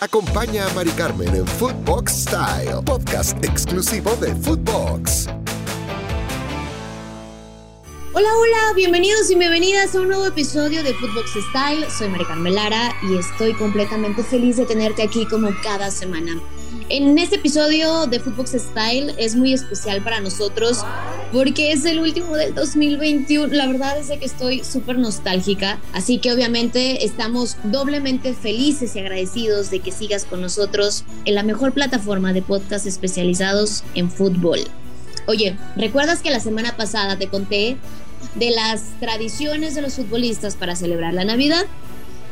Acompaña a Mari Carmen en Footbox Style, podcast exclusivo de Footbox. Hola, hola, bienvenidos y bienvenidas a un nuevo episodio de Footbox Style. Soy Mari Carmen Lara y estoy completamente feliz de tenerte aquí como cada semana. En este episodio de Footbox Style es muy especial para nosotros porque es el último del 2021. La verdad es que estoy súper nostálgica, así que obviamente estamos doblemente felices y agradecidos de que sigas con nosotros en la mejor plataforma de podcast especializados en fútbol. Oye, ¿recuerdas que la semana pasada te conté de las tradiciones de los futbolistas para celebrar la Navidad?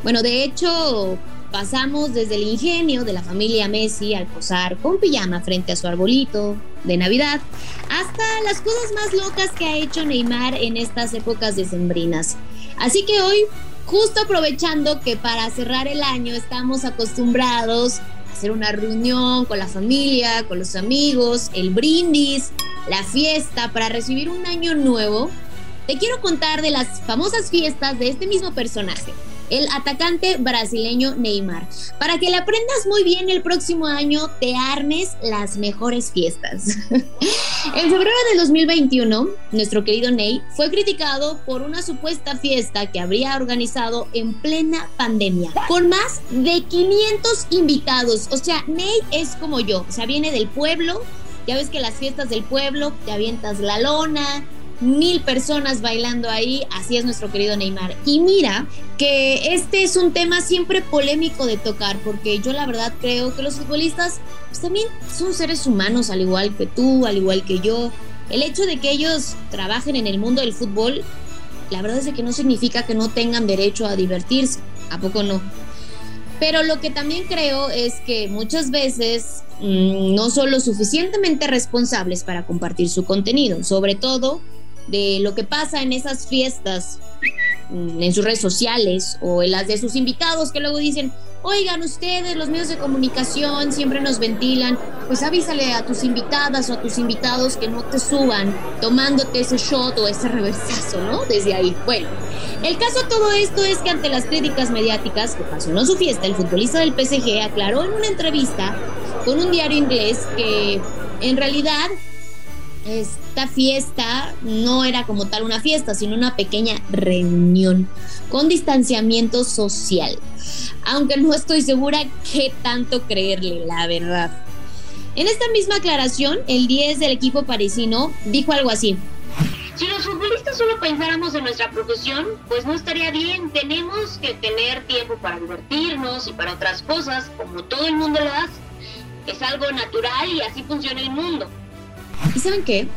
Bueno, de hecho, Pasamos desde el ingenio de la familia Messi al posar con pijama frente a su arbolito de Navidad, hasta las cosas más locas que ha hecho Neymar en estas épocas decembrinas. Así que hoy, justo aprovechando que para cerrar el año estamos acostumbrados a hacer una reunión con la familia, con los amigos, el brindis, la fiesta para recibir un año nuevo, te quiero contar de las famosas fiestas de este mismo personaje el atacante brasileño Neymar, para que le aprendas muy bien el próximo año, te armes las mejores fiestas. en febrero del 2021, nuestro querido Ney fue criticado por una supuesta fiesta que habría organizado en plena pandemia, con más de 500 invitados. O sea, Ney es como yo, o sea, viene del pueblo, ya ves que las fiestas del pueblo te avientas la lona, mil personas bailando ahí, así es nuestro querido Neymar. Y mira que este es un tema siempre polémico de tocar, porque yo la verdad creo que los futbolistas pues, también son seres humanos, al igual que tú, al igual que yo. El hecho de que ellos trabajen en el mundo del fútbol, la verdad es que no significa que no tengan derecho a divertirse, ¿a poco no? Pero lo que también creo es que muchas veces mm, no son lo suficientemente responsables para compartir su contenido, sobre todo de lo que pasa en esas fiestas, mm, en sus redes sociales o en las de sus invitados que luego dicen, oigan ustedes, los medios de comunicación siempre nos ventilan, pues avísale a tus invitadas o a tus invitados que no te suban tomándote ese shot o ese reversazo, ¿no? Desde ahí. Bueno, el caso de todo esto es que ante las críticas mediáticas que ocasionó su fiesta, el futbolista del PSG aclaró en una entrevista con un diario inglés que en realidad esta fiesta no era como tal una fiesta, sino una pequeña reunión con distanciamiento social. Aunque no estoy segura qué tanto creerle, la verdad. En esta misma aclaración, el 10 del equipo parisino dijo algo así. Si los futbolistas solo pensáramos en nuestra profesión, pues no estaría bien. Tenemos que tener tiempo para divertirnos y para otras cosas, como todo el mundo lo hace. Es algo natural y así funciona el mundo. ¿Y saben qué?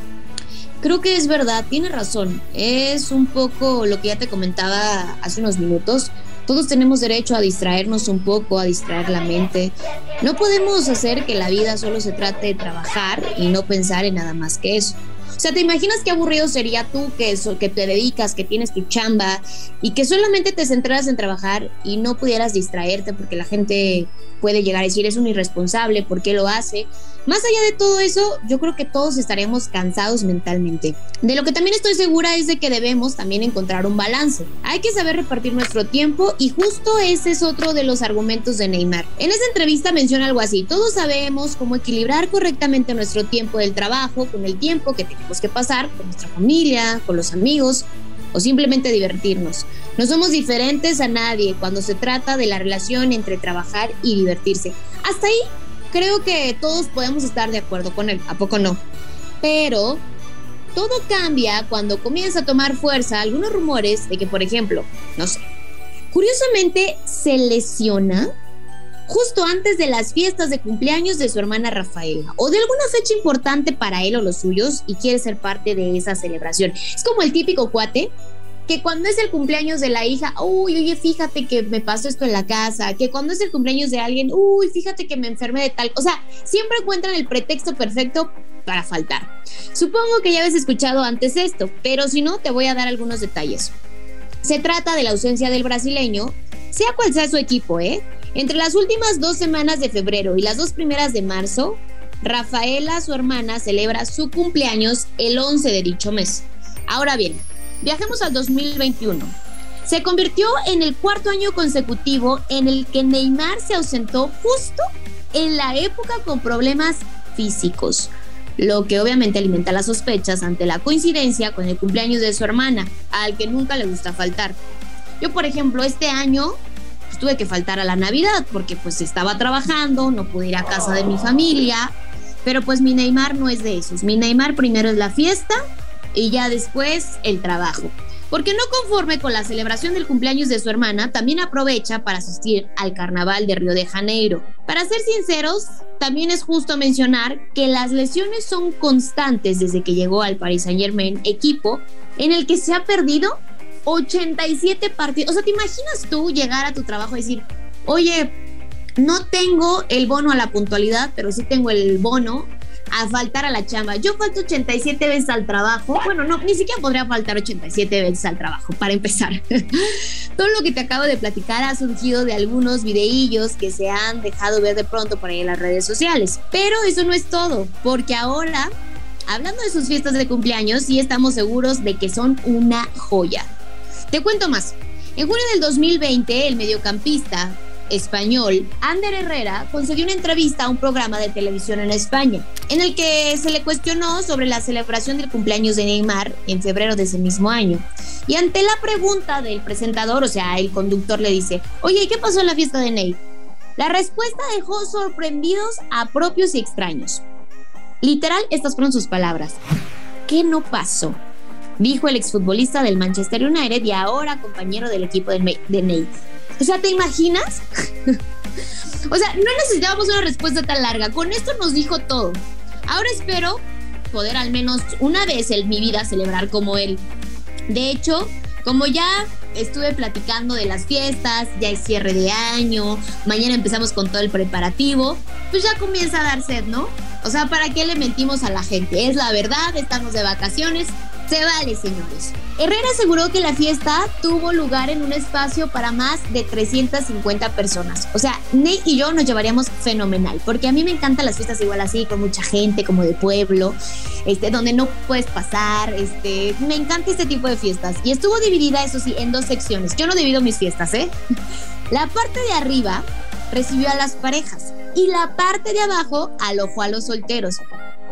Creo que es verdad, tiene razón. Es un poco lo que ya te comentaba hace unos minutos. Todos tenemos derecho a distraernos un poco, a distraer la mente. No podemos hacer que la vida solo se trate de trabajar y no pensar en nada más que eso. O sea, ¿te imaginas qué aburrido sería tú que, eso, que te dedicas, que tienes tu chamba y que solamente te centraras en trabajar y no pudieras distraerte porque la gente puede llegar a decir es un irresponsable, ¿por qué lo hace? Más allá de todo eso, yo creo que todos estaremos cansados mentalmente. De lo que también estoy segura es de que debemos también encontrar un balance. Hay que saber repartir nuestro tiempo y justo ese es otro de los argumentos de Neymar. En esa entrevista menciona algo así, todos sabemos cómo equilibrar correctamente nuestro tiempo del trabajo con el tiempo que tenemos que pasar con nuestra familia, con los amigos o simplemente divertirnos. No somos diferentes a nadie cuando se trata de la relación entre trabajar y divertirse. Hasta ahí creo que todos podemos estar de acuerdo con él, ¿a poco no? Pero todo cambia cuando comienza a tomar fuerza algunos rumores de que, por ejemplo, no sé, curiosamente se lesiona justo antes de las fiestas de cumpleaños de su hermana Rafaela o de alguna fecha importante para él o los suyos y quiere ser parte de esa celebración. Es como el típico cuate que cuando es el cumpleaños de la hija, uy, oye, fíjate que me pasó esto en la casa, que cuando es el cumpleaños de alguien, uy, fíjate que me enfermé de tal, o sea, siempre encuentran el pretexto perfecto para faltar. Supongo que ya habéis escuchado antes esto, pero si no, te voy a dar algunos detalles. Se trata de la ausencia del brasileño, sea cual sea su equipo, ¿eh? Entre las últimas dos semanas de febrero y las dos primeras de marzo, Rafaela, su hermana, celebra su cumpleaños el 11 de dicho mes. Ahora bien, Viajemos al 2021. Se convirtió en el cuarto año consecutivo en el que Neymar se ausentó justo en la época con problemas físicos, lo que obviamente alimenta las sospechas ante la coincidencia con el cumpleaños de su hermana, al que nunca le gusta faltar. Yo, por ejemplo, este año pues, tuve que faltar a la Navidad porque pues estaba trabajando, no pude ir a casa de mi familia, pero pues mi Neymar no es de esos. Mi Neymar primero es la fiesta y ya después el trabajo. Porque no conforme con la celebración del cumpleaños de su hermana, también aprovecha para asistir al carnaval de Río de Janeiro. Para ser sinceros, también es justo mencionar que las lesiones son constantes desde que llegó al Paris Saint Germain, equipo en el que se ha perdido 87 partidos. O sea, ¿te imaginas tú llegar a tu trabajo y decir, oye, no tengo el bono a la puntualidad, pero sí tengo el bono a faltar a la chamba. Yo falto 87 veces al trabajo. Bueno, no, ni siquiera podría faltar 87 veces al trabajo, para empezar. Todo lo que te acabo de platicar ha surgido de algunos videillos que se han dejado ver de pronto por ahí en las redes sociales. Pero eso no es todo, porque ahora, hablando de sus fiestas de cumpleaños, sí estamos seguros de que son una joya. Te cuento más. En junio del 2020, el mediocampista español, Ander Herrera concedió una entrevista a un programa de televisión en España, en el que se le cuestionó sobre la celebración del cumpleaños de Neymar en febrero de ese mismo año. Y ante la pregunta del presentador, o sea, el conductor le dice, oye, ¿qué pasó en la fiesta de Ney? La respuesta dejó sorprendidos a propios y extraños. Literal, estas fueron sus palabras. ¿Qué no pasó? Dijo el exfutbolista del Manchester United y ahora compañero del equipo de, Ney. O sea, ¿te imaginas? o sea, no necesitábamos una respuesta tan larga. Con esto nos dijo todo. Ahora espero poder al menos una vez en mi vida celebrar como él. De hecho, como ya estuve platicando de las fiestas, ya es cierre de año, mañana empezamos con todo el preparativo, pues ya comienza a dar sed, ¿no? O sea, ¿para qué le mentimos a la gente? Es la verdad, estamos de vacaciones, se vale, señores. Herrera aseguró que la fiesta tuvo lugar en un espacio para más de 350 personas. O sea, Ney y yo nos llevaríamos fenomenal, porque a mí me encantan las fiestas igual así, con mucha gente, como de pueblo, este, donde no puedes pasar. Este, me encanta este tipo de fiestas. Y estuvo dividida, eso sí, en dos secciones. Yo no divido mis fiestas, ¿eh? La parte de arriba recibió a las parejas y la parte de abajo alojó a los solteros.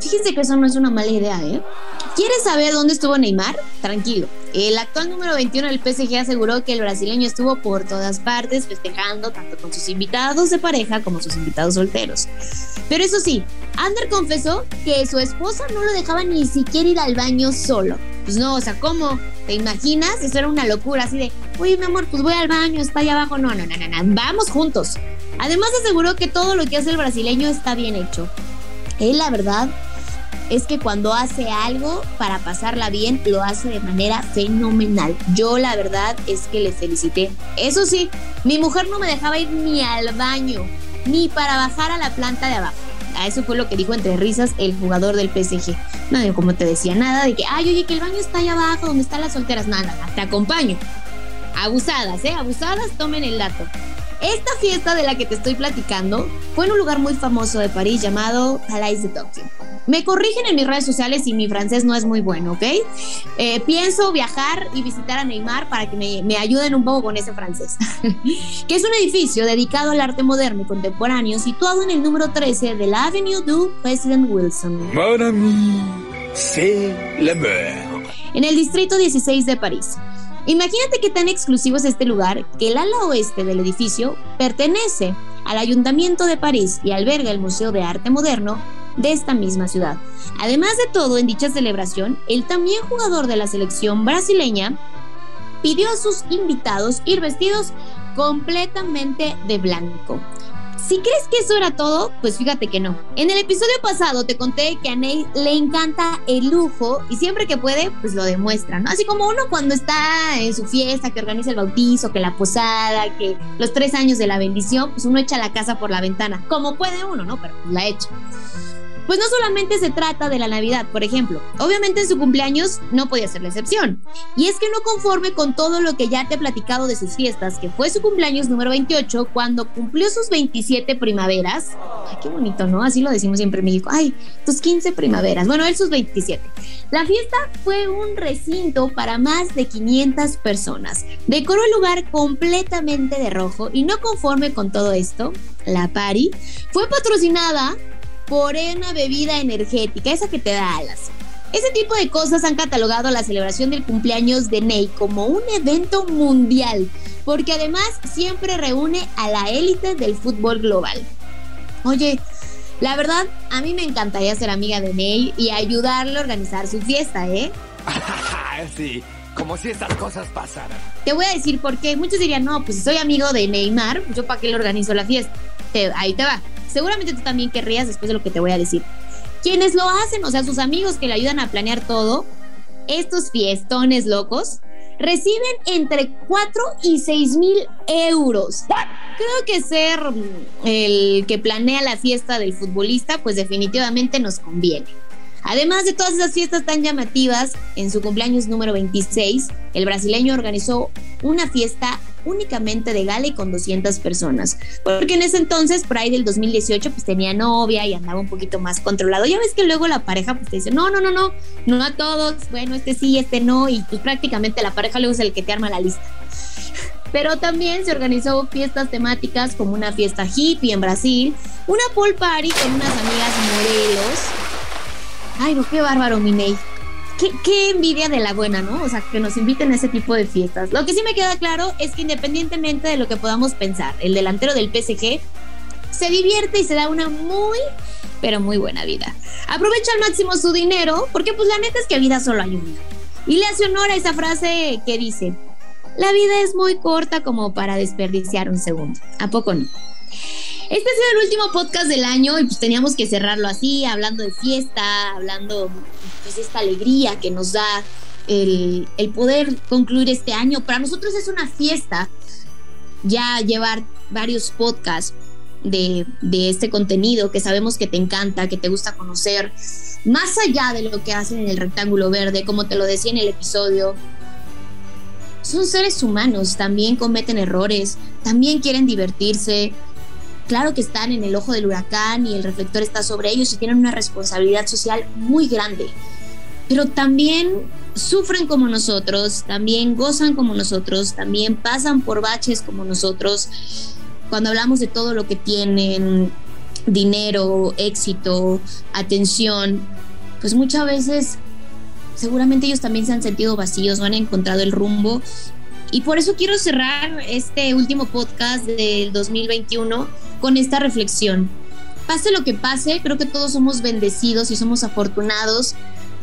Fíjense que eso no es una mala idea, ¿eh? ¿Quieres saber dónde estuvo Neymar? Tranquilo. El actual número 21 del PSG aseguró que el brasileño estuvo por todas partes festejando tanto con sus invitados de pareja como sus invitados solteros. Pero eso sí, Ander confesó que su esposa no lo dejaba ni siquiera ir al baño solo. Pues no, o sea, ¿cómo? ¿Te imaginas? Eso era una locura, así de, oye, mi amor, pues voy al baño, está allá abajo. No, no, no, no, no, vamos juntos. Además aseguró que todo lo que hace el brasileño está bien hecho. Él, la verdad, es que cuando hace algo para pasarla bien, lo hace de manera fenomenal. Yo la verdad es que le felicité. Eso sí, mi mujer no me dejaba ir ni al baño, ni para bajar a la planta de abajo. A eso fue lo que dijo entre risas el jugador del PSG. No, como te decía, nada de que, ay, oye, que el baño está allá abajo, donde están las solteras. Nada, nada, te acompaño. Abusadas, ¿eh? Abusadas, tomen el dato. Esta fiesta de la que te estoy platicando fue en un lugar muy famoso de París llamado Palais de Tokyo. Me corrigen en mis redes sociales si mi francés no es muy bueno, ¿ok? Eh, pienso viajar y visitar a Neymar para que me, ayuden un poco con ese francés. que es un edificio dedicado al arte moderno y contemporáneo situado en el número 13 de la Avenue du President Wilson. Mon ami, c'est En el distrito 16 de París. Imagínate qué tan exclusivo es este lugar que el ala oeste del edificio pertenece al Ayuntamiento de París y alberga el Museo de Arte Moderno de esta misma ciudad. Además de todo, en dicha celebración, el también jugador de la selección brasileña pidió a sus invitados ir vestidos completamente de blanco. Si crees que eso era todo, pues fíjate que no. En el episodio pasado te conté que a Ney le encanta el lujo y siempre que puede, pues lo demuestra, ¿no? Así como uno cuando está en su fiesta, que organiza el bautizo, que la posada, que los tres años de la bendición, pues uno echa la casa por la ventana, como puede uno, ¿no? Pero pues la echa. Pues no solamente se trata de la Navidad, por ejemplo. Obviamente en su cumpleaños no podía ser la excepción. Y es que no conforme con todo lo que ya te he platicado de sus fiestas, que fue su cumpleaños número 28, cuando cumplió sus 27 primaveras. Ay, qué bonito, ¿no? Así lo decimos siempre en México. Ay, tus 15 primaveras. Bueno, él sus 27. La fiesta fue un recinto para más de 500 personas. Decoró el lugar completamente de rojo y no conforme con todo esto, la Pari fue patrocinada por una bebida energética, esa que te da alas. Ese tipo de cosas han catalogado la celebración del cumpleaños de Ney como un evento mundial, porque además siempre reúne a la élite del fútbol global. Oye, la verdad, a mí me encantaría ser amiga de Ney y ayudarle a organizar su fiesta, ¿eh? sí, como si estas cosas pasaran. Te voy a decir por qué. Muchos dirían, no, pues si soy amigo de Neymar, ¿yo para qué le organizo la fiesta? ahí te va. Seguramente tú también querrías después de lo que te voy a decir. Quienes lo hacen, o sea, sus amigos que le ayudan a planear todo, estos fiestones locos, reciben entre 4 y 6 mil euros. Creo que ser el que planea la fiesta del futbolista, pues definitivamente nos conviene. Además de todas esas fiestas tan llamativas, en su cumpleaños número 26, el brasileño organizó una fiesta únicamente de gala y con 200 personas. Porque en ese entonces, por ahí del 2018, pues tenía novia y andaba un poquito más controlado. Ya ves que luego la pareja pues te dice, no, no, no, no, no a todos, bueno, este sí, este no, y pues prácticamente la pareja luego es el que te arma la lista. Pero también se organizó fiestas temáticas como una fiesta hippie en Brasil, una pool party con unas amigas modelos. Ay, no, qué bárbaro, Minei qué, envidia de la buena, ¿no? O sea, que nos inviten a ese tipo de fiestas. Lo que sí me queda claro es que independientemente de lo que podamos pensar, el delantero del PSG se divierte y se da una muy, pero muy buena vida. Aprovecha al máximo su dinero, porque pues la neta es que vida solo hay una. Y le hace honor a esa frase que dice, la vida es muy corta como para desperdiciar un segundo. ¿A poco no? Este ha sido el último podcast del año y pues teníamos que cerrarlo así, hablando de fiesta, hablando pues de esta alegría que nos da el, poder concluir este año. Para nosotros es una fiesta ya llevar varios podcasts de, de, este contenido que sabemos que te encanta, que te gusta conocer, más allá de lo que hacen en el rectángulo verde, como te lo decía en el episodio. Son seres humanos, también cometen errores, también quieren divertirse, claro que están en el ojo del huracán y el reflector está sobre ellos y tienen una responsabilidad social muy grande, pero también sufren como nosotros, también gozan como nosotros, también pasan por baches como nosotros. Cuando hablamos de todo lo que tienen, dinero, éxito, atención, pues muchas veces seguramente ellos también se han sentido vacíos, no han encontrado el rumbo. Y por eso quiero cerrar este último podcast del 2021 con esta reflexión. Pase lo que pase, creo que todos somos bendecidos y somos afortunados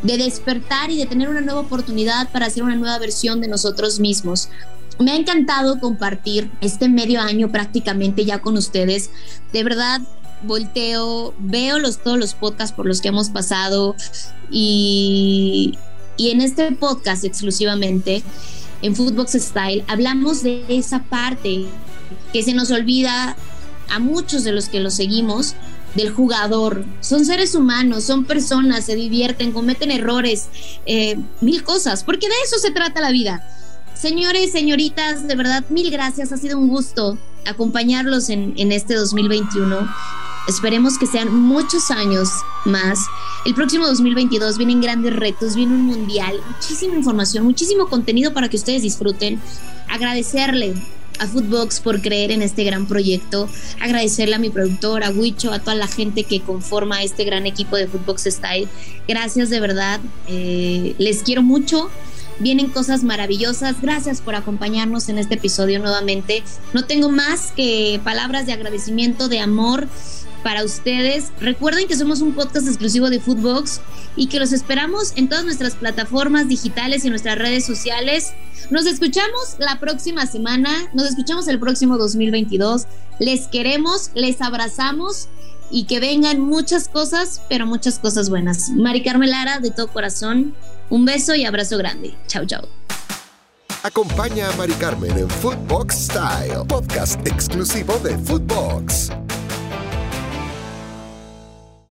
de despertar y de tener una nueva oportunidad para hacer una nueva versión de nosotros mismos. Me ha encantado compartir este medio año prácticamente ya con ustedes. De verdad, volteo, veo los, todos los podcasts por los que hemos pasado y, y en este podcast exclusivamente, en Footbox Style, hablamos de esa parte que se nos olvida a muchos de los que lo seguimos del jugador. Son seres humanos, son personas, se divierten, cometen errores, eh, mil cosas, porque de eso se trata la vida. Señores, señoritas, de verdad, mil gracias. Ha sido un gusto acompañarlos en, en este 2021. Esperemos que sean muchos años más. El próximo 2022 vienen grandes retos, viene un mundial, muchísima información, muchísimo contenido para que ustedes disfruten. Agradecerle a Footbox por creer en este gran proyecto, agradecerle a mi productor, a Wicho, a toda la gente que conforma este gran equipo de Footbox Style. Gracias de verdad, eh, les quiero mucho. Vienen cosas maravillosas. Gracias por acompañarnos en este episodio nuevamente. No tengo más que palabras de agradecimiento, de amor para ustedes. Recuerden que somos un podcast exclusivo de Footbox y que los esperamos en todas nuestras plataformas digitales y nuestras redes sociales. Nos escuchamos la próxima semana, nos escuchamos el próximo 2022. Les queremos, les abrazamos y que vengan muchas cosas, pero muchas cosas buenas. Mari Carmelara, de todo corazón, un beso y abrazo grande. Chao, chao. Acompaña a Mari Carmen en Footbox Style, podcast exclusivo de Footbox.